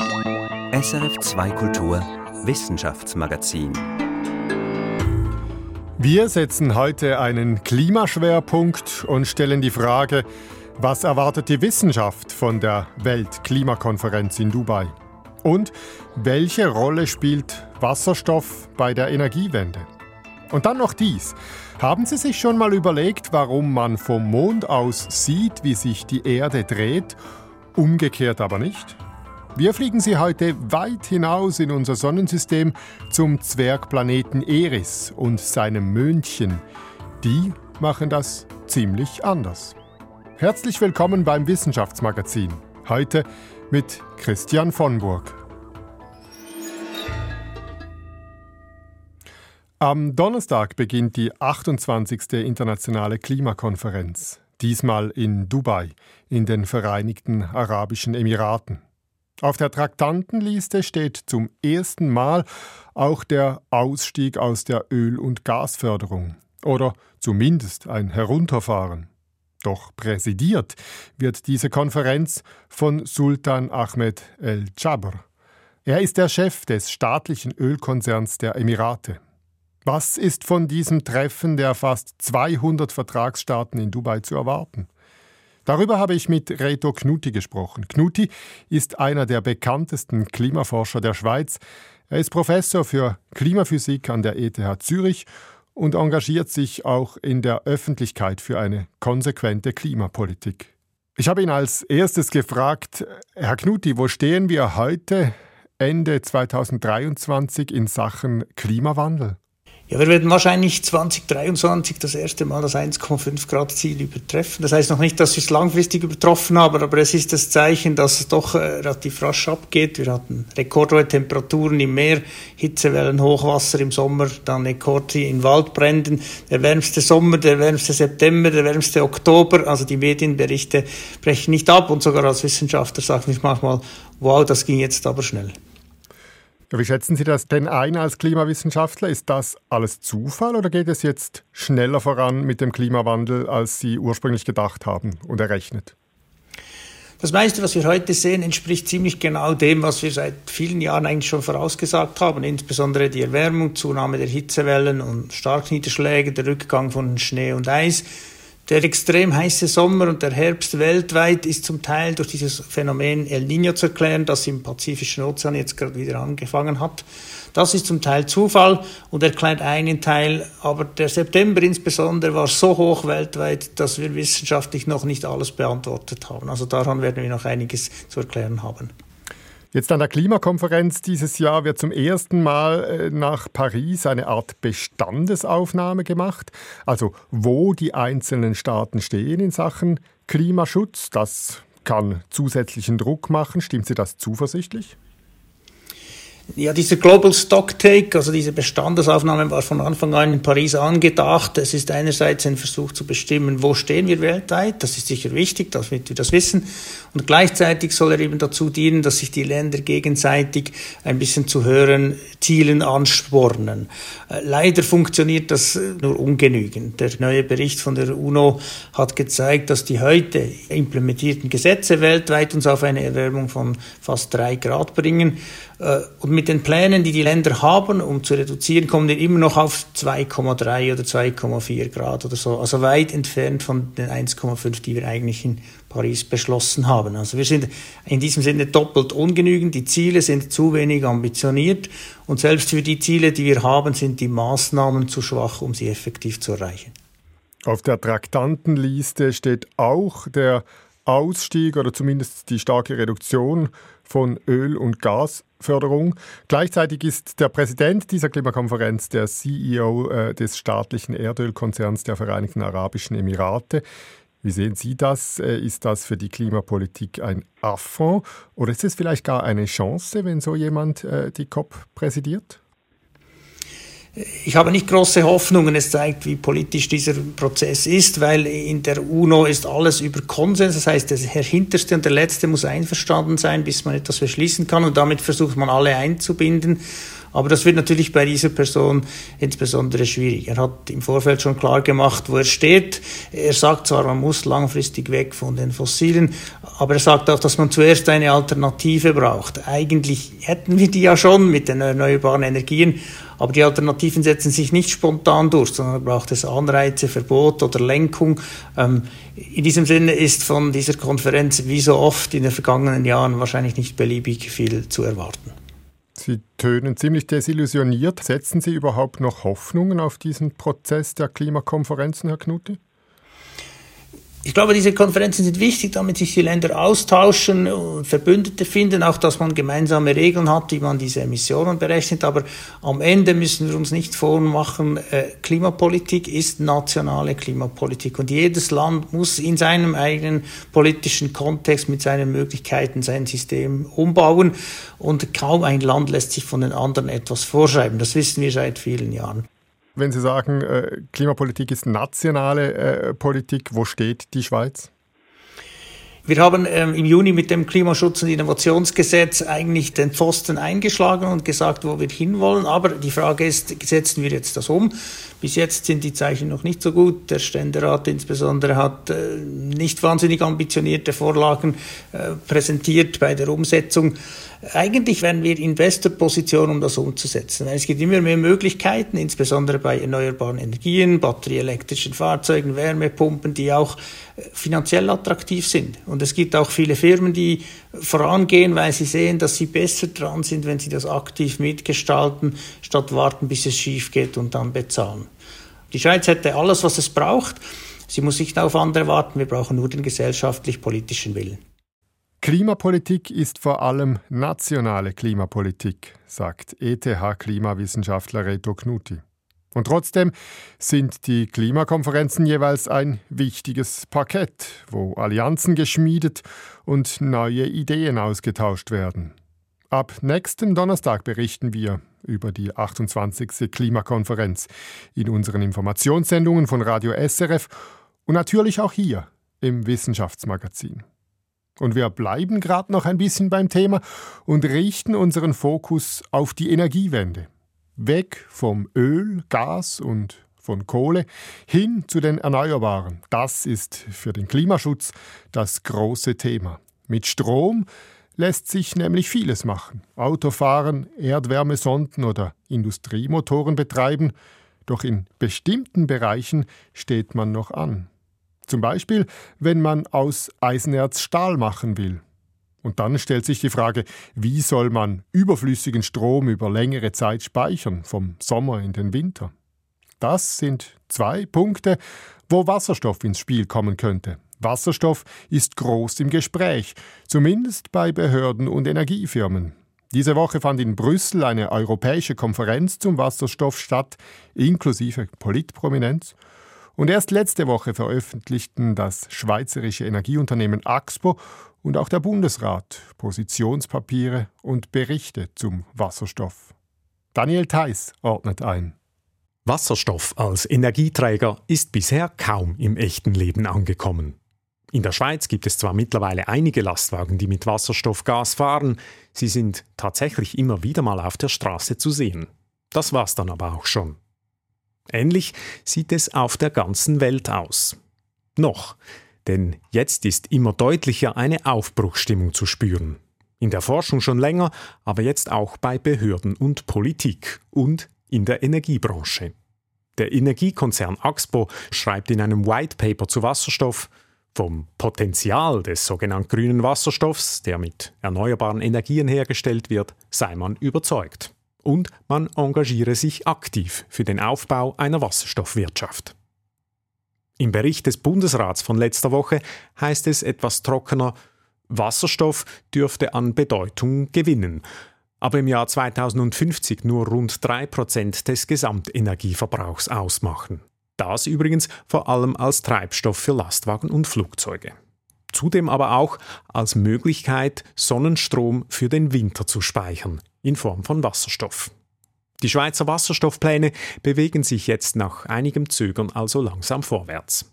SRF 2 Kultur Wissenschaftsmagazin. Wir setzen heute einen Klimaschwerpunkt und stellen die Frage, was erwartet die Wissenschaft von der Weltklimakonferenz in Dubai? Und welche Rolle spielt Wasserstoff bei der Energiewende? Und dann noch dies. Haben Sie sich schon mal überlegt, warum man vom Mond aus sieht, wie sich die Erde dreht, umgekehrt aber nicht? Wir fliegen Sie heute weit hinaus in unser Sonnensystem zum Zwergplaneten Eris und seinem Möhnchen. Die machen das ziemlich anders. Herzlich willkommen beim Wissenschaftsmagazin. Heute mit Christian von Burg. Am Donnerstag beginnt die 28. internationale Klimakonferenz, diesmal in Dubai, in den Vereinigten Arabischen Emiraten. Auf der Traktantenliste steht zum ersten Mal auch der Ausstieg aus der Öl- und Gasförderung oder zumindest ein Herunterfahren. Doch präsidiert wird diese Konferenz von Sultan Ahmed El Jabr. Er ist der Chef des staatlichen Ölkonzerns der Emirate. Was ist von diesem Treffen der fast 200 Vertragsstaaten in Dubai zu erwarten? Darüber habe ich mit Reto Knuti gesprochen. Knuti ist einer der bekanntesten Klimaforscher der Schweiz. Er ist Professor für Klimaphysik an der ETH Zürich und engagiert sich auch in der Öffentlichkeit für eine konsequente Klimapolitik. Ich habe ihn als erstes gefragt, Herr Knuti, wo stehen wir heute, Ende 2023, in Sachen Klimawandel? Ja, wir werden wahrscheinlich 2023 das erste Mal das 1,5 Grad Ziel übertreffen. Das heißt noch nicht, dass wir es langfristig übertroffen haben, aber es ist das Zeichen, dass es doch äh, relativ rasch abgeht. Wir hatten rekordhohe Temperaturen im Meer, Hitzewellen, Hochwasser im Sommer, dann Rekorde in Waldbränden, der wärmste Sommer, der wärmste September, der wärmste Oktober. Also die Medienberichte brechen nicht ab und sogar als Wissenschaftler sagen ich manchmal, wow, das ging jetzt aber schnell. Wie schätzen Sie das denn ein als Klimawissenschaftler? Ist das alles Zufall oder geht es jetzt schneller voran mit dem Klimawandel, als Sie ursprünglich gedacht haben und errechnet? Das meiste, was wir heute sehen, entspricht ziemlich genau dem, was wir seit vielen Jahren eigentlich schon vorausgesagt haben, insbesondere die Erwärmung, Zunahme der Hitzewellen und Starkniederschläge, der Rückgang von Schnee und Eis. Der extrem heiße Sommer und der Herbst weltweit ist zum Teil durch dieses Phänomen El Niño zu erklären, das im Pazifischen Ozean jetzt gerade wieder angefangen hat. Das ist zum Teil Zufall und erklärt einen Teil, aber der September insbesondere war so hoch weltweit, dass wir wissenschaftlich noch nicht alles beantwortet haben. Also daran werden wir noch einiges zu erklären haben. Jetzt an der Klimakonferenz dieses Jahr wird zum ersten Mal äh, nach Paris eine Art Bestandesaufnahme gemacht, also wo die einzelnen Staaten stehen in Sachen Klimaschutz. Das kann zusätzlichen Druck machen. Stimmt Sie das zuversichtlich? Ja, dieser Global Stocktake, also diese Bestandesaufnahme war von Anfang an in Paris angedacht. Es ist einerseits ein Versuch zu bestimmen, wo stehen wir weltweit. Das ist sicher wichtig, dass wir das wissen. Und gleichzeitig soll er eben dazu dienen, dass sich die Länder gegenseitig ein bisschen zu höheren Zielen anspornen. Äh, leider funktioniert das nur ungenügend. Der neue Bericht von der UNO hat gezeigt, dass die heute implementierten Gesetze weltweit uns auf eine Erwärmung von fast drei Grad bringen. Äh, und mit den Plänen, die die Länder haben, um zu reduzieren, kommen wir immer noch auf 2,3 oder 2,4 Grad oder so. Also weit entfernt von den 1,5, die wir eigentlich in Paris beschlossen haben. Also wir sind in diesem Sinne doppelt ungenügend. Die Ziele sind zu wenig ambitioniert und selbst für die Ziele, die wir haben, sind die Maßnahmen zu schwach, um sie effektiv zu erreichen. Auf der Traktantenliste steht auch der Ausstieg oder zumindest die starke Reduktion von Öl- und Gasförderung. Gleichzeitig ist der Präsident dieser Klimakonferenz der CEO äh, des staatlichen Erdölkonzerns der Vereinigten Arabischen Emirate. Wie sehen Sie das? Äh, ist das für die Klimapolitik ein Affront oder ist es vielleicht gar eine Chance, wenn so jemand äh, die COP präsidiert? Ich habe nicht große Hoffnungen. Es zeigt, wie politisch dieser Prozess ist, weil in der UNO ist alles über Konsens. Das heißt, der Hinterste und der Letzte muss einverstanden sein, bis man etwas beschließen kann. Und damit versucht man alle einzubinden. Aber das wird natürlich bei dieser Person insbesondere schwierig. Er hat im Vorfeld schon klar gemacht, wo er steht. Er sagt zwar, man muss langfristig weg von den Fossilen, aber er sagt auch, dass man zuerst eine Alternative braucht. Eigentlich hätten wir die ja schon mit den erneuerbaren Energien, aber die Alternativen setzen sich nicht spontan durch, sondern braucht es Anreize, Verbot oder Lenkung. Ähm, in diesem Sinne ist von dieser Konferenz wie so oft in den vergangenen Jahren wahrscheinlich nicht beliebig viel zu erwarten. Sie tönen ziemlich desillusioniert. Setzen Sie überhaupt noch Hoffnungen auf diesen Prozess der Klimakonferenzen, Herr Knutti? Ich glaube, diese Konferenzen sind wichtig, damit sich die Länder austauschen und Verbündete finden, auch dass man gemeinsame Regeln hat, wie man diese Emissionen berechnet. Aber am Ende müssen wir uns nicht vormachen, äh, Klimapolitik ist nationale Klimapolitik und jedes Land muss in seinem eigenen politischen Kontext mit seinen Möglichkeiten sein System umbauen und kaum ein Land lässt sich von den anderen etwas vorschreiben. Das wissen wir seit vielen Jahren. Wenn Sie sagen, äh, Klimapolitik ist nationale äh, Politik, wo steht die Schweiz? Wir haben ähm, im Juni mit dem Klimaschutz- und Innovationsgesetz eigentlich den Pfosten eingeschlagen und gesagt, wo wir hinwollen. Aber die Frage ist, setzen wir jetzt das um? Bis jetzt sind die Zeichen noch nicht so gut. Der Ständerat insbesondere hat äh, nicht wahnsinnig ambitionierte Vorlagen äh, präsentiert bei der Umsetzung. Eigentlich wären wir in bester Position, um das umzusetzen. Es gibt immer mehr Möglichkeiten, insbesondere bei erneuerbaren Energien, batterieelektrischen Fahrzeugen, Wärmepumpen, die auch äh, finanziell attraktiv sind. Und es gibt auch viele Firmen, die vorangehen, weil sie sehen, dass sie besser dran sind, wenn sie das aktiv mitgestalten, statt warten, bis es schief geht und dann bezahlen. Die Schweiz hätte alles, was es braucht. Sie muss nicht auf andere warten. Wir brauchen nur den gesellschaftlich-politischen Willen. Klimapolitik ist vor allem nationale Klimapolitik, sagt ETH-Klimawissenschaftler Reto Knuti. Und trotzdem sind die Klimakonferenzen jeweils ein wichtiges Parkett, wo Allianzen geschmiedet und neue Ideen ausgetauscht werden. Ab nächstem Donnerstag berichten wir über die 28. Klimakonferenz in unseren Informationssendungen von Radio SRF und natürlich auch hier im Wissenschaftsmagazin. Und wir bleiben gerade noch ein bisschen beim Thema und richten unseren Fokus auf die Energiewende. Weg vom Öl, Gas und von Kohle hin zu den Erneuerbaren. Das ist für den Klimaschutz das große Thema. Mit Strom lässt sich nämlich vieles machen. Autofahren, Erdwärmesonden oder Industriemotoren betreiben. Doch in bestimmten Bereichen steht man noch an. Zum Beispiel, wenn man aus Eisenerz Stahl machen will. Und dann stellt sich die Frage, wie soll man überflüssigen Strom über längere Zeit speichern, vom Sommer in den Winter? Das sind zwei Punkte, wo Wasserstoff ins Spiel kommen könnte. Wasserstoff ist groß im Gespräch, zumindest bei Behörden und Energiefirmen. Diese Woche fand in Brüssel eine europäische Konferenz zum Wasserstoff statt, inklusive Politprominenz. Und erst letzte Woche veröffentlichten das schweizerische Energieunternehmen Axpo und auch der Bundesrat Positionspapiere und Berichte zum Wasserstoff. Daniel Theiss ordnet ein. Wasserstoff als Energieträger ist bisher kaum im echten Leben angekommen. In der Schweiz gibt es zwar mittlerweile einige Lastwagen, die mit Wasserstoffgas fahren, sie sind tatsächlich immer wieder mal auf der Straße zu sehen. Das war's dann aber auch schon. Ähnlich sieht es auf der ganzen Welt aus. Noch, denn jetzt ist immer deutlicher eine Aufbruchsstimmung zu spüren. In der Forschung schon länger, aber jetzt auch bei Behörden und Politik und in der Energiebranche. Der Energiekonzern Axpo schreibt in einem White Paper zu Wasserstoff, vom Potenzial des sogenannten grünen Wasserstoffs, der mit erneuerbaren Energien hergestellt wird, sei man überzeugt und man engagiere sich aktiv für den Aufbau einer Wasserstoffwirtschaft. Im Bericht des Bundesrats von letzter Woche heißt es etwas trockener, Wasserstoff dürfte an Bedeutung gewinnen, aber im Jahr 2050 nur rund 3% des Gesamtenergieverbrauchs ausmachen. Das übrigens vor allem als Treibstoff für Lastwagen und Flugzeuge. Zudem aber auch als Möglichkeit, Sonnenstrom für den Winter zu speichern, in Form von Wasserstoff. Die Schweizer Wasserstoffpläne bewegen sich jetzt nach einigem Zögern also langsam vorwärts.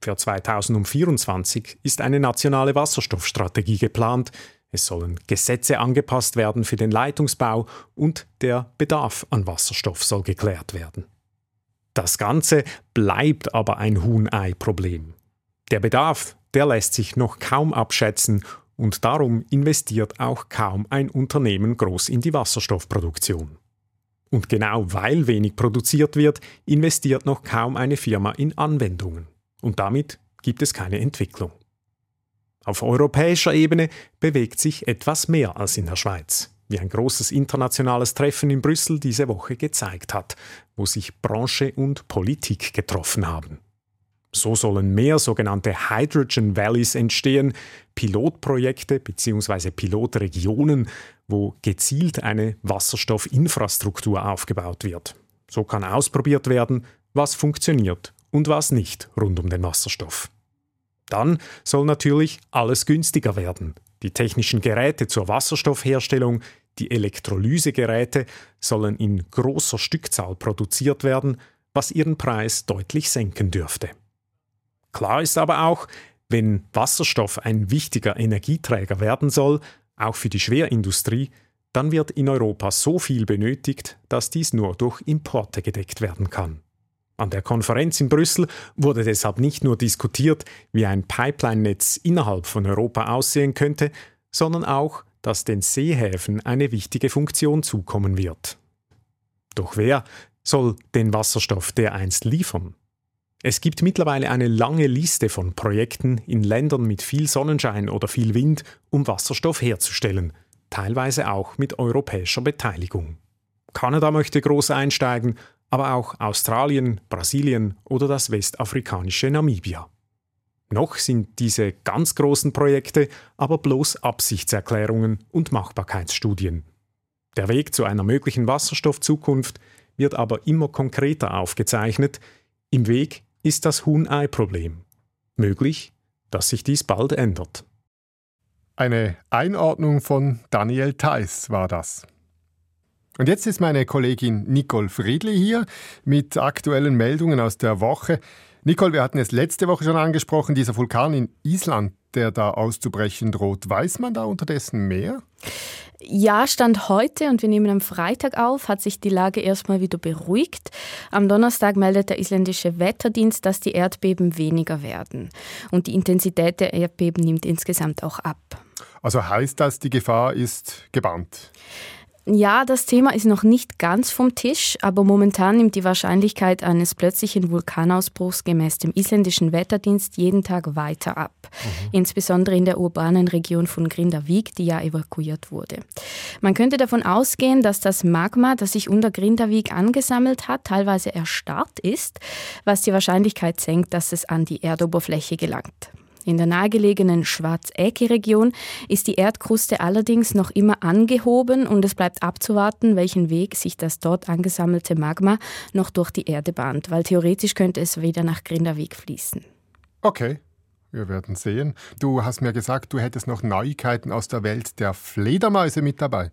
Für 2024 ist eine nationale Wasserstoffstrategie geplant. es sollen Gesetze angepasst werden für den Leitungsbau und der Bedarf an Wasserstoff soll geklärt werden. Das Ganze bleibt aber ein Huhn-Ei-Problem. Der Bedarf, der lässt sich noch kaum abschätzen und darum investiert auch kaum ein Unternehmen groß in die Wasserstoffproduktion. Und genau weil wenig produziert wird, investiert noch kaum eine Firma in Anwendungen. Und damit gibt es keine Entwicklung. Auf europäischer Ebene bewegt sich etwas mehr als in der Schweiz, wie ein großes internationales Treffen in Brüssel diese Woche gezeigt hat, wo sich Branche und Politik getroffen haben. So sollen mehr sogenannte Hydrogen Valleys entstehen, Pilotprojekte bzw. Pilotregionen, wo gezielt eine Wasserstoffinfrastruktur aufgebaut wird. So kann ausprobiert werden, was funktioniert und was nicht rund um den Wasserstoff. Dann soll natürlich alles günstiger werden. Die technischen Geräte zur Wasserstoffherstellung, die Elektrolysegeräte sollen in großer Stückzahl produziert werden, was ihren Preis deutlich senken dürfte. Klar ist aber auch, wenn Wasserstoff ein wichtiger Energieträger werden soll, auch für die Schwerindustrie, dann wird in Europa so viel benötigt, dass dies nur durch Importe gedeckt werden kann. An der Konferenz in Brüssel wurde deshalb nicht nur diskutiert, wie ein Pipeline-Netz innerhalb von Europa aussehen könnte, sondern auch, dass den Seehäfen eine wichtige Funktion zukommen wird. Doch wer soll den Wasserstoff dereinst liefern? Es gibt mittlerweile eine lange Liste von Projekten in Ländern mit viel Sonnenschein oder viel Wind, um Wasserstoff herzustellen, teilweise auch mit europäischer Beteiligung. Kanada möchte groß einsteigen, aber auch Australien, Brasilien oder das westafrikanische Namibia. Noch sind diese ganz großen Projekte aber bloß Absichtserklärungen und Machbarkeitsstudien. Der Weg zu einer möglichen Wasserstoffzukunft wird aber immer konkreter aufgezeichnet. Im Weg ist das Huhn-Ei-Problem. Möglich, dass sich dies bald ändert. Eine Einordnung von Daniel Theiss war das. Und jetzt ist meine Kollegin Nicole Friedli hier mit aktuellen Meldungen aus der Woche. Nicole, wir hatten es letzte Woche schon angesprochen, dieser Vulkan in Island, der da auszubrechen droht. Weiß man da unterdessen mehr? Ja, Stand heute und wir nehmen am Freitag auf, hat sich die Lage erstmal wieder beruhigt. Am Donnerstag meldet der isländische Wetterdienst, dass die Erdbeben weniger werden. Und die Intensität der Erdbeben nimmt insgesamt auch ab. Also heißt das, die Gefahr ist gebannt? Ja, das Thema ist noch nicht ganz vom Tisch, aber momentan nimmt die Wahrscheinlichkeit eines plötzlichen Vulkanausbruchs gemäß dem isländischen Wetterdienst jeden Tag weiter ab. Mhm. Insbesondere in der urbanen Region von Grindavik, die ja evakuiert wurde. Man könnte davon ausgehen, dass das Magma, das sich unter Grindavik angesammelt hat, teilweise erstarrt ist, was die Wahrscheinlichkeit senkt, dass es an die Erdoberfläche gelangt. In der nahegelegenen Schwarzecki-Region ist die Erdkruste allerdings noch immer angehoben und es bleibt abzuwarten, welchen Weg sich das dort angesammelte Magma noch durch die Erde bahnt, weil theoretisch könnte es wieder nach Grindavik fließen. Okay, wir werden sehen. Du hast mir gesagt, du hättest noch Neuigkeiten aus der Welt der Fledermäuse mit dabei.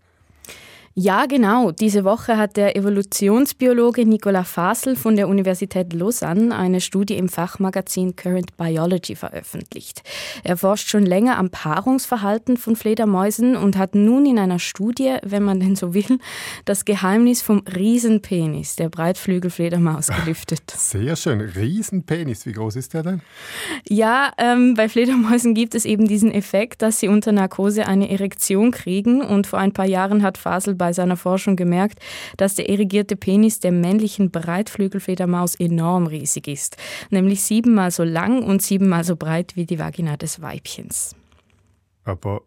Ja, genau. Diese Woche hat der Evolutionsbiologe Nicolas Fasel von der Universität Lausanne eine Studie im Fachmagazin Current Biology veröffentlicht. Er forscht schon länger am Paarungsverhalten von Fledermäusen und hat nun in einer Studie, wenn man denn so will, das Geheimnis vom Riesenpenis der Breitflügelfledermaus gelüftet. Sehr schön. Riesenpenis. Wie groß ist der denn? Ja, ähm, bei Fledermäusen gibt es eben diesen Effekt, dass sie unter Narkose eine Erektion kriegen und vor ein paar Jahren hat Fasel bei bei seiner Forschung gemerkt, dass der erigierte Penis der männlichen Breitflügelfledermaus enorm riesig ist, nämlich siebenmal so lang und siebenmal so breit wie die Vagina des Weibchens. Aber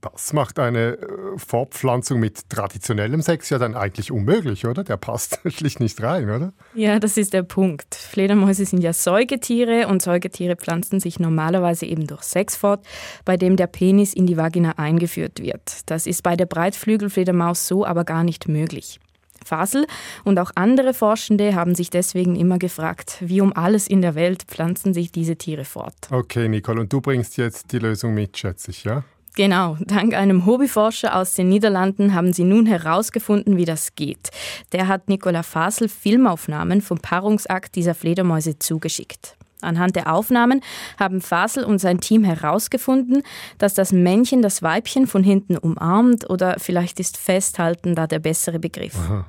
das macht eine äh, Fortpflanzung mit traditionellem Sex ja dann eigentlich unmöglich, oder? Der passt schlicht nicht rein, oder? Ja, das ist der Punkt. Fledermäuse sind ja Säugetiere und Säugetiere pflanzen sich normalerweise eben durch Sex fort, bei dem der Penis in die Vagina eingeführt wird. Das ist bei der Breitflügelfledermaus so aber gar nicht möglich. Fasel und auch andere Forschende haben sich deswegen immer gefragt, wie um alles in der Welt pflanzen sich diese Tiere fort. Okay, Nicole, und du bringst jetzt die Lösung mit, schätze ich, ja? Genau, dank einem Hobbyforscher aus den Niederlanden haben sie nun herausgefunden, wie das geht. Der hat Nicola Fasel Filmaufnahmen vom Paarungsakt dieser Fledermäuse zugeschickt. Anhand der Aufnahmen haben Fasel und sein Team herausgefunden, dass das Männchen das Weibchen von hinten umarmt oder vielleicht ist Festhalten da der bessere Begriff. Aha.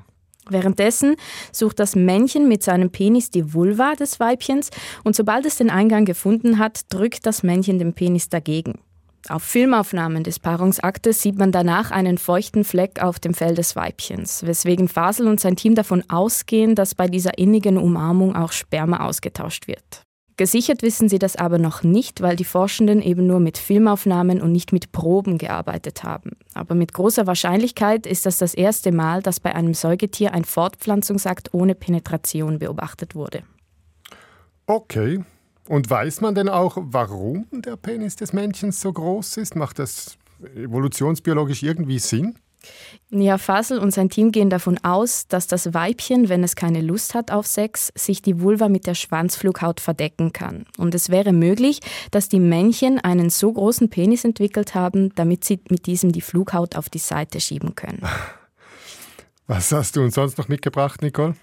Währenddessen sucht das Männchen mit seinem Penis die Vulva des Weibchens und sobald es den Eingang gefunden hat, drückt das Männchen den Penis dagegen. Auf Filmaufnahmen des Paarungsaktes sieht man danach einen feuchten Fleck auf dem Fell des Weibchens, weswegen Fasel und sein Team davon ausgehen, dass bei dieser innigen Umarmung auch Sperma ausgetauscht wird. Gesichert wissen sie das aber noch nicht, weil die Forschenden eben nur mit Filmaufnahmen und nicht mit Proben gearbeitet haben. Aber mit großer Wahrscheinlichkeit ist das das erste Mal, dass bei einem Säugetier ein Fortpflanzungsakt ohne Penetration beobachtet wurde. Okay. Und weiß man denn auch, warum der Penis des Männchens so groß ist? Macht das evolutionsbiologisch irgendwie Sinn? Ja, Fasel und sein Team gehen davon aus, dass das Weibchen, wenn es keine Lust hat auf Sex, sich die Vulva mit der Schwanzflughaut verdecken kann. Und es wäre möglich, dass die Männchen einen so großen Penis entwickelt haben, damit sie mit diesem die Flughaut auf die Seite schieben können. Was hast du uns sonst noch mitgebracht, Nicole?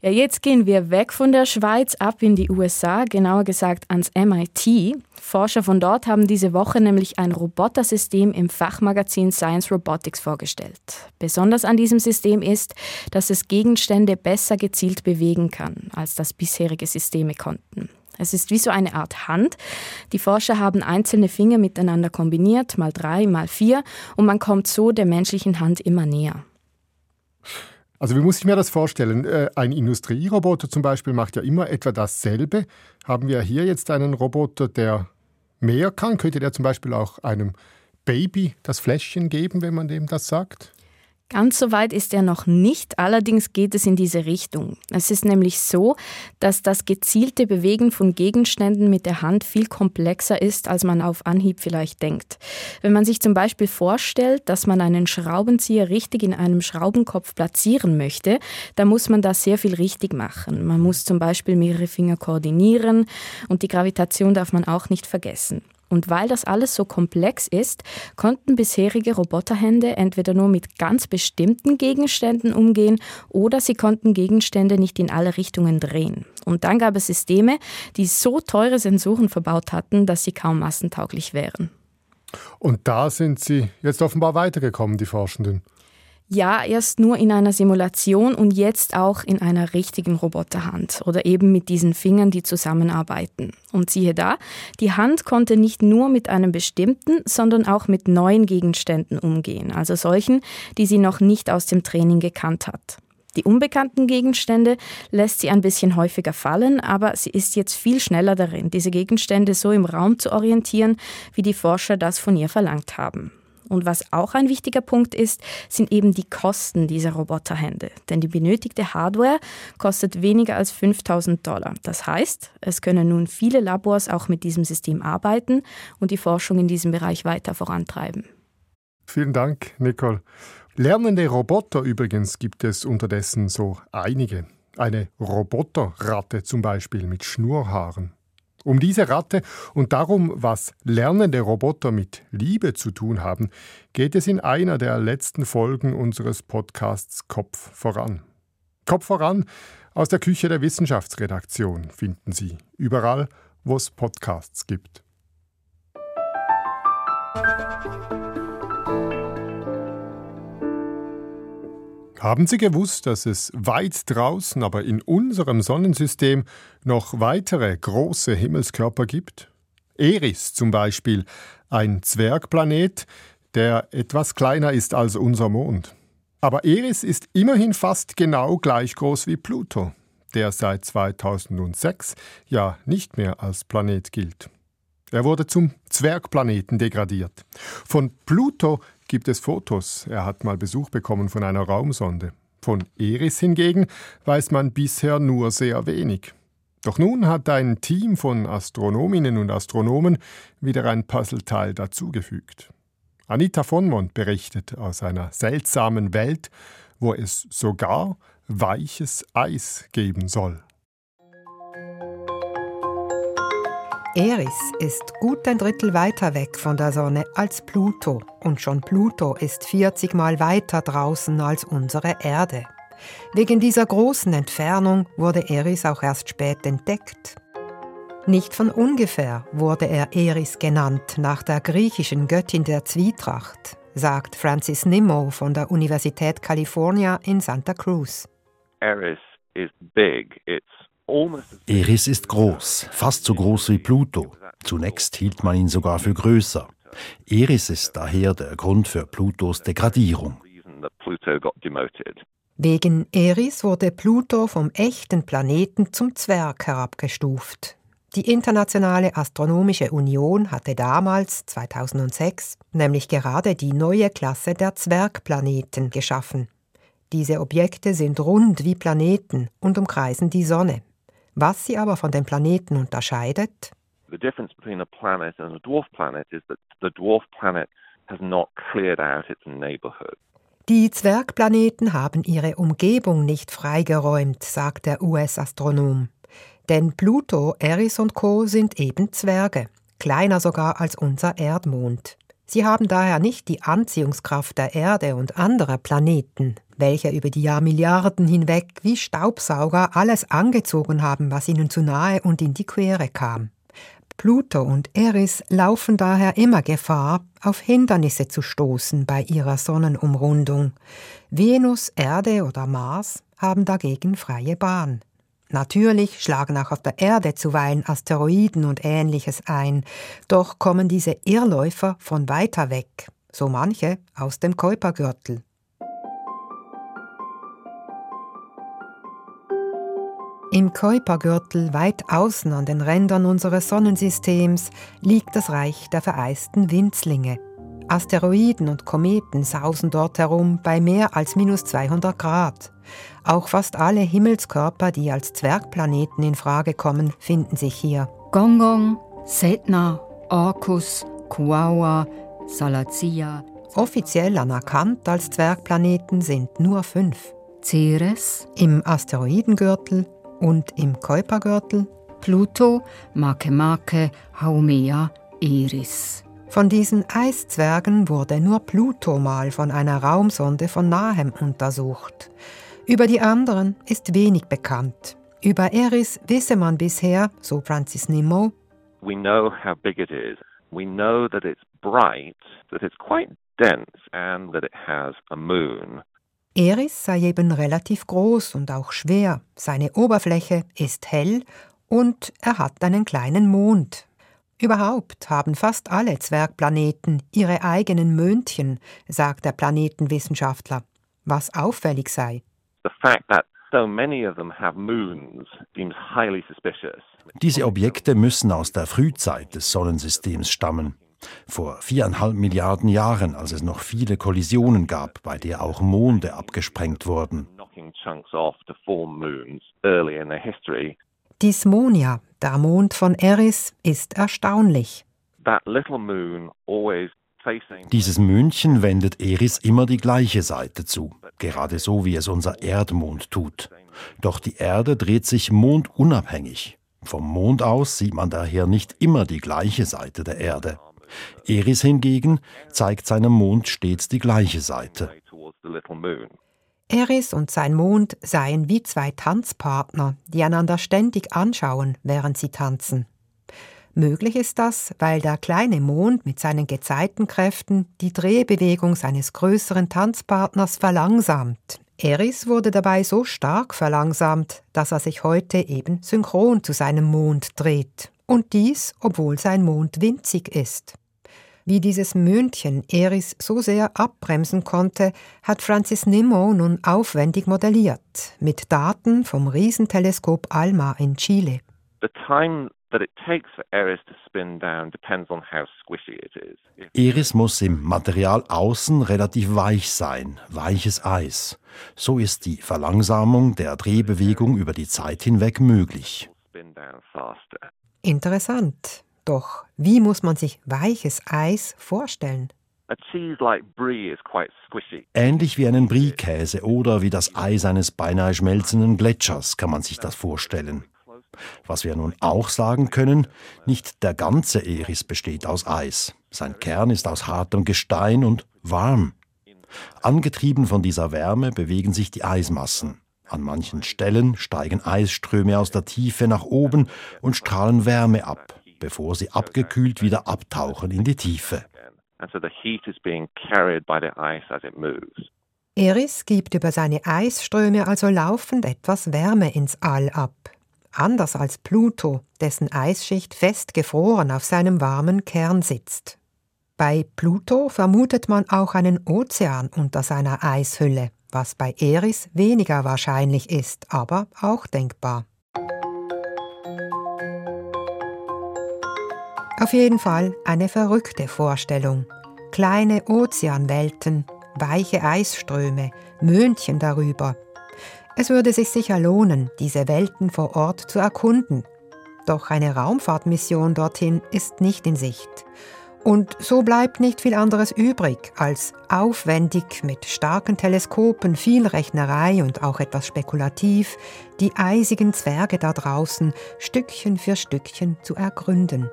Ja, jetzt gehen wir weg von der Schweiz ab in die USA, genauer gesagt ans MIT. Forscher von dort haben diese Woche nämlich ein Robotersystem im Fachmagazin Science Robotics vorgestellt. Besonders an diesem System ist, dass es Gegenstände besser gezielt bewegen kann, als das bisherige Systeme konnten. Es ist wie so eine Art Hand. Die Forscher haben einzelne Finger miteinander kombiniert, mal drei, mal vier, und man kommt so der menschlichen Hand immer näher. Also wie muss ich mir das vorstellen? Äh, ein Industrieroboter zum Beispiel macht ja immer etwa dasselbe. Haben wir hier jetzt einen Roboter, der mehr kann? Könnte der zum Beispiel auch einem Baby das Fläschchen geben, wenn man dem das sagt? Ganz so weit ist er noch nicht, allerdings geht es in diese Richtung. Es ist nämlich so, dass das gezielte Bewegen von Gegenständen mit der Hand viel komplexer ist, als man auf Anhieb vielleicht denkt. Wenn man sich zum Beispiel vorstellt, dass man einen Schraubenzieher richtig in einem Schraubenkopf platzieren möchte, dann muss man da sehr viel richtig machen. Man muss zum Beispiel mehrere Finger koordinieren und die Gravitation darf man auch nicht vergessen. Und weil das alles so komplex ist, konnten bisherige Roboterhände entweder nur mit ganz bestimmten Gegenständen umgehen oder sie konnten Gegenstände nicht in alle Richtungen drehen. Und dann gab es Systeme, die so teure Sensoren verbaut hatten, dass sie kaum massentauglich wären. Und da sind Sie jetzt offenbar weitergekommen, die Forschenden. Ja, erst nur in einer Simulation und jetzt auch in einer richtigen Roboterhand oder eben mit diesen Fingern, die zusammenarbeiten. Und siehe da, die Hand konnte nicht nur mit einem bestimmten, sondern auch mit neuen Gegenständen umgehen, also solchen, die sie noch nicht aus dem Training gekannt hat. Die unbekannten Gegenstände lässt sie ein bisschen häufiger fallen, aber sie ist jetzt viel schneller darin, diese Gegenstände so im Raum zu orientieren, wie die Forscher das von ihr verlangt haben. Und was auch ein wichtiger Punkt ist, sind eben die Kosten dieser Roboterhände. Denn die benötigte Hardware kostet weniger als 5000 Dollar. Das heißt, es können nun viele Labors auch mit diesem System arbeiten und die Forschung in diesem Bereich weiter vorantreiben. Vielen Dank, Nicole. Lernende Roboter übrigens gibt es unterdessen so einige. Eine Roboterratte zum Beispiel mit Schnurrhaaren. Um diese Ratte und darum, was lernende Roboter mit Liebe zu tun haben, geht es in einer der letzten Folgen unseres Podcasts Kopf voran. Kopf voran aus der Küche der Wissenschaftsredaktion finden Sie überall, wo es Podcasts gibt. Haben Sie gewusst, dass es weit draußen, aber in unserem Sonnensystem noch weitere große Himmelskörper gibt? Eris zum Beispiel, ein Zwergplanet, der etwas kleiner ist als unser Mond. Aber Eris ist immerhin fast genau gleich groß wie Pluto, der seit 2006 ja nicht mehr als Planet gilt. Er wurde zum Zwergplaneten degradiert. Von Pluto gibt es Fotos. Er hat mal Besuch bekommen von einer Raumsonde. Von Eris hingegen weiß man bisher nur sehr wenig. Doch nun hat ein Team von Astronominnen und Astronomen wieder ein Puzzleteil dazugefügt. Anita von Mond berichtet aus einer seltsamen Welt, wo es sogar weiches Eis geben soll. Eris ist gut ein Drittel weiter weg von der Sonne als Pluto und schon Pluto ist 40 Mal weiter draußen als unsere Erde. Wegen dieser großen Entfernung wurde Eris auch erst spät entdeckt. Nicht von ungefähr wurde er Eris genannt, nach der griechischen Göttin der Zwietracht, sagt Francis Nimmo von der Universität California in Santa Cruz. Eris is big. It's Eris ist groß, fast so groß wie Pluto. Zunächst hielt man ihn sogar für größer. Eris ist daher der Grund für Plutos Degradierung. Wegen Eris wurde Pluto vom echten Planeten zum Zwerg herabgestuft. Die Internationale Astronomische Union hatte damals, 2006, nämlich gerade die neue Klasse der Zwergplaneten geschaffen. Diese Objekte sind rund wie Planeten und umkreisen die Sonne. Was sie aber von den Planeten unterscheidet? The difference between a planet and a dwarf planet is that the dwarf planet has not cleared out its neighborhood. Die Zwergplaneten haben ihre Umgebung nicht freigeräumt, sagt der US-Astronom. Denn Pluto, Eris und Co. sind eben Zwerge, kleiner sogar als unser Erdmond. Sie haben daher nicht die Anziehungskraft der Erde und anderer Planeten, welche über die Jahrmilliarden hinweg wie Staubsauger alles angezogen haben, was ihnen zu nahe und in die Quere kam. Pluto und Eris laufen daher immer Gefahr, auf Hindernisse zu stoßen bei ihrer Sonnenumrundung. Venus, Erde oder Mars haben dagegen freie Bahn. Natürlich schlagen auch auf der Erde zuweilen Asteroiden und ähnliches ein, doch kommen diese Irrläufer von weiter weg, so manche aus dem Kuipergürtel. Im Kuipergürtel, weit außen an den Rändern unseres Sonnensystems, liegt das Reich der vereisten Winzlinge. Asteroiden und Kometen sausen dort herum bei mehr als minus 200 Grad. Auch fast alle Himmelskörper, die als Zwergplaneten in Frage kommen, finden sich hier. Gongong, Setna, Orcus, Kuawa, Salazia. Offiziell anerkannt als Zwergplaneten sind nur fünf. Ceres im Asteroidengürtel, und im Kuipergürtel Pluto, Makemake, Haumea, Eris. Von diesen Eiszwergen wurde nur Pluto mal von einer Raumsonde von nahem untersucht. Über die anderen ist wenig bekannt. Über Eris wisse man bisher, so Francis Nimmo, We know how big it is. We know that it's bright, that it's quite dense and that it has a moon. Eris sei eben relativ groß und auch schwer, seine Oberfläche ist hell und er hat einen kleinen Mond. Überhaupt haben fast alle Zwergplaneten ihre eigenen Möndchen, sagt der Planetenwissenschaftler, was auffällig sei. Diese Objekte müssen aus der Frühzeit des Sonnensystems stammen. Vor viereinhalb Milliarden Jahren, als es noch viele Kollisionen gab, bei der auch Monde abgesprengt wurden. Dismonia, der Mond von Eris, ist erstaunlich. Dieses Mönchen wendet Eris immer die gleiche Seite zu, gerade so wie es unser Erdmond tut. Doch die Erde dreht sich mondunabhängig. Vom Mond aus sieht man daher nicht immer die gleiche Seite der Erde. Eris hingegen zeigt seinem Mond stets die gleiche Seite. Eris und sein Mond seien wie zwei Tanzpartner, die einander ständig anschauen, während sie tanzen. Möglich ist das, weil der kleine Mond mit seinen Gezeitenkräften die Drehbewegung seines größeren Tanzpartners verlangsamt. Eris wurde dabei so stark verlangsamt, dass er sich heute eben synchron zu seinem Mond dreht. Und dies, obwohl sein Mond winzig ist. Wie dieses Möhnchen Eris so sehr abbremsen konnte, hat Francis Nimmo nun aufwendig modelliert, mit Daten vom Riesenteleskop ALMA in Chile. Eris muss im Material außen relativ weich sein, weiches Eis. So ist die Verlangsamung der Drehbewegung über die Zeit hinweg möglich. Interessant. Doch wie muss man sich weiches Eis vorstellen? Ähnlich wie einen Brie-Käse oder wie das Eis eines beinahe schmelzenden Gletschers kann man sich das vorstellen. Was wir nun auch sagen können, nicht der ganze Eris besteht aus Eis. Sein Kern ist aus hartem Gestein und warm. Angetrieben von dieser Wärme bewegen sich die Eismassen. An manchen Stellen steigen Eisströme aus der Tiefe nach oben und strahlen Wärme ab, bevor sie abgekühlt wieder abtauchen in die Tiefe. Eris gibt über seine Eisströme also laufend etwas Wärme ins All ab. Anders als Pluto, dessen Eisschicht festgefroren auf seinem warmen Kern sitzt. Bei Pluto vermutet man auch einen Ozean unter seiner Eishülle, was bei Eris weniger wahrscheinlich ist, aber auch denkbar. Auf jeden Fall eine verrückte Vorstellung. Kleine Ozeanwelten, weiche Eisströme, Möhnchen darüber. Es würde sich sicher lohnen, diese Welten vor Ort zu erkunden. Doch eine Raumfahrtmission dorthin ist nicht in Sicht. Und so bleibt nicht viel anderes übrig, als aufwendig mit starken Teleskopen, viel Rechnerei und auch etwas spekulativ die eisigen Zwerge da draußen Stückchen für Stückchen zu ergründen.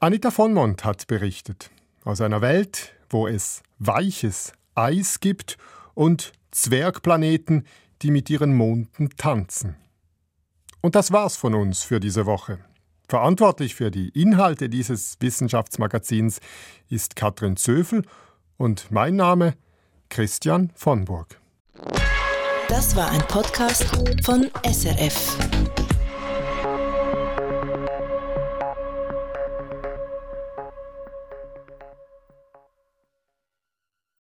Anita von Mont hat berichtet aus einer Welt, wo es weiches Eis gibt und Zwergplaneten, die mit ihren Monden tanzen. Und das war's von uns für diese Woche. Verantwortlich für die Inhalte dieses Wissenschaftsmagazins ist Katrin Zöfel und mein Name Christian von Burg. Das war ein Podcast von SRF.